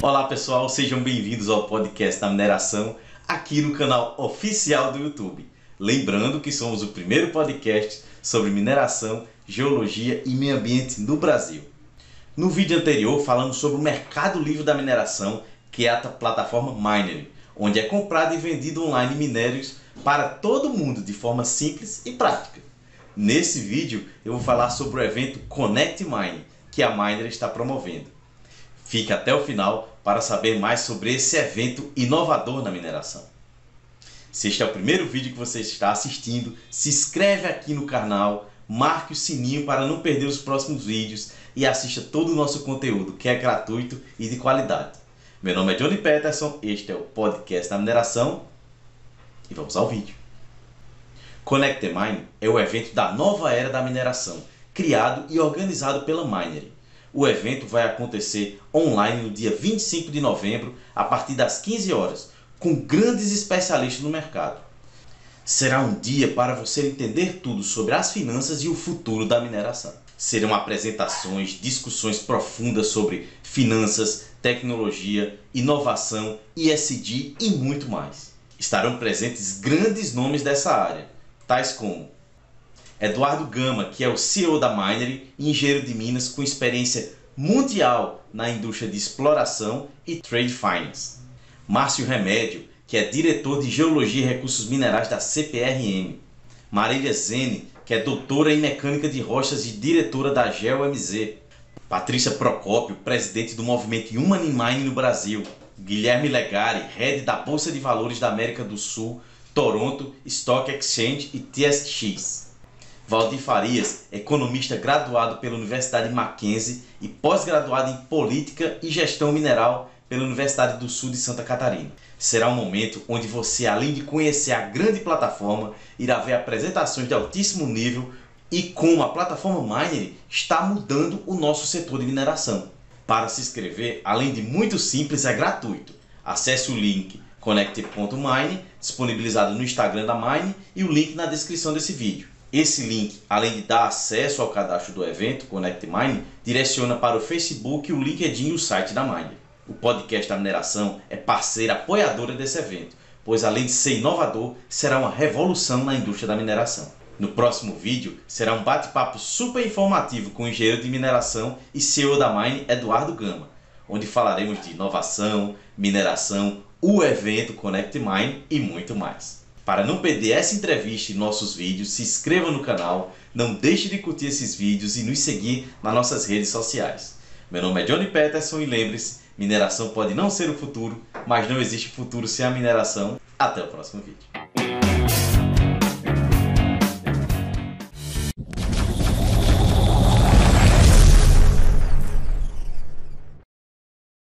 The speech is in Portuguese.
Olá pessoal, sejam bem-vindos ao podcast da mineração aqui no canal oficial do YouTube. Lembrando que somos o primeiro podcast sobre mineração, geologia e meio ambiente no Brasil. No vídeo anterior falamos sobre o mercado livre da mineração, que é a plataforma Minery, onde é comprado e vendido online minérios para todo mundo de forma simples e prática. Nesse vídeo eu vou falar sobre o evento Connect Mine, que a Miner está promovendo. Fique até o final para saber mais sobre esse evento inovador na mineração. Se este é o primeiro vídeo que você está assistindo, se inscreve aqui no canal, marque o sininho para não perder os próximos vídeos e assista todo o nosso conteúdo que é gratuito e de qualidade. Meu nome é Johnny Peterson, este é o podcast da mineração e vamos ao vídeo. Connect the Mine é o evento da nova era da mineração, criado e organizado pela Minery. O evento vai acontecer online no dia 25 de novembro, a partir das 15 horas, com grandes especialistas no mercado. Será um dia para você entender tudo sobre as finanças e o futuro da mineração. Serão apresentações, discussões profundas sobre finanças, tecnologia, inovação, ISD e muito mais. Estarão presentes grandes nomes dessa área, tais como Eduardo Gama, que é o CEO da Minery, engenheiro de Minas com experiência mundial na indústria de exploração e trade finance. Márcio Remédio, que é diretor de Geologia e Recursos Minerais da CPRM. Marília Zene, que é doutora em Mecânica de Rochas e diretora da GeoMZ. Patrícia Procópio, presidente do movimento Human Mine no Brasil. Guilherme Legari, head da Bolsa de Valores da América do Sul, Toronto Stock Exchange e TSX. Valdir Farias, economista graduado pela Universidade Mackenzie e pós-graduado em Política e Gestão Mineral pela Universidade do Sul de Santa Catarina. Será um momento onde você, além de conhecer a grande plataforma, irá ver apresentações de altíssimo nível e como a plataforma Miner está mudando o nosso setor de mineração. Para se inscrever, além de muito simples, é gratuito. Acesse o link connect.mine, disponibilizado no Instagram da Mine, e o link na descrição desse vídeo. Esse link, além de dar acesso ao cadastro do evento Connect Mine, direciona para o Facebook, o LinkedIn e o site da Mine. O podcast da mineração é parceira apoiadora desse evento, pois além de ser inovador, será uma revolução na indústria da mineração. No próximo vídeo será um bate-papo super informativo com o engenheiro de mineração e CEO da Mine, Eduardo Gama, onde falaremos de inovação, mineração, o evento Connect Mine e muito mais. Para não perder essa entrevista e nossos vídeos, se inscreva no canal, não deixe de curtir esses vídeos e nos seguir nas nossas redes sociais. Meu nome é Johnny Peterson e lembre-se, mineração pode não ser o futuro, mas não existe futuro sem a mineração. Até o próximo vídeo.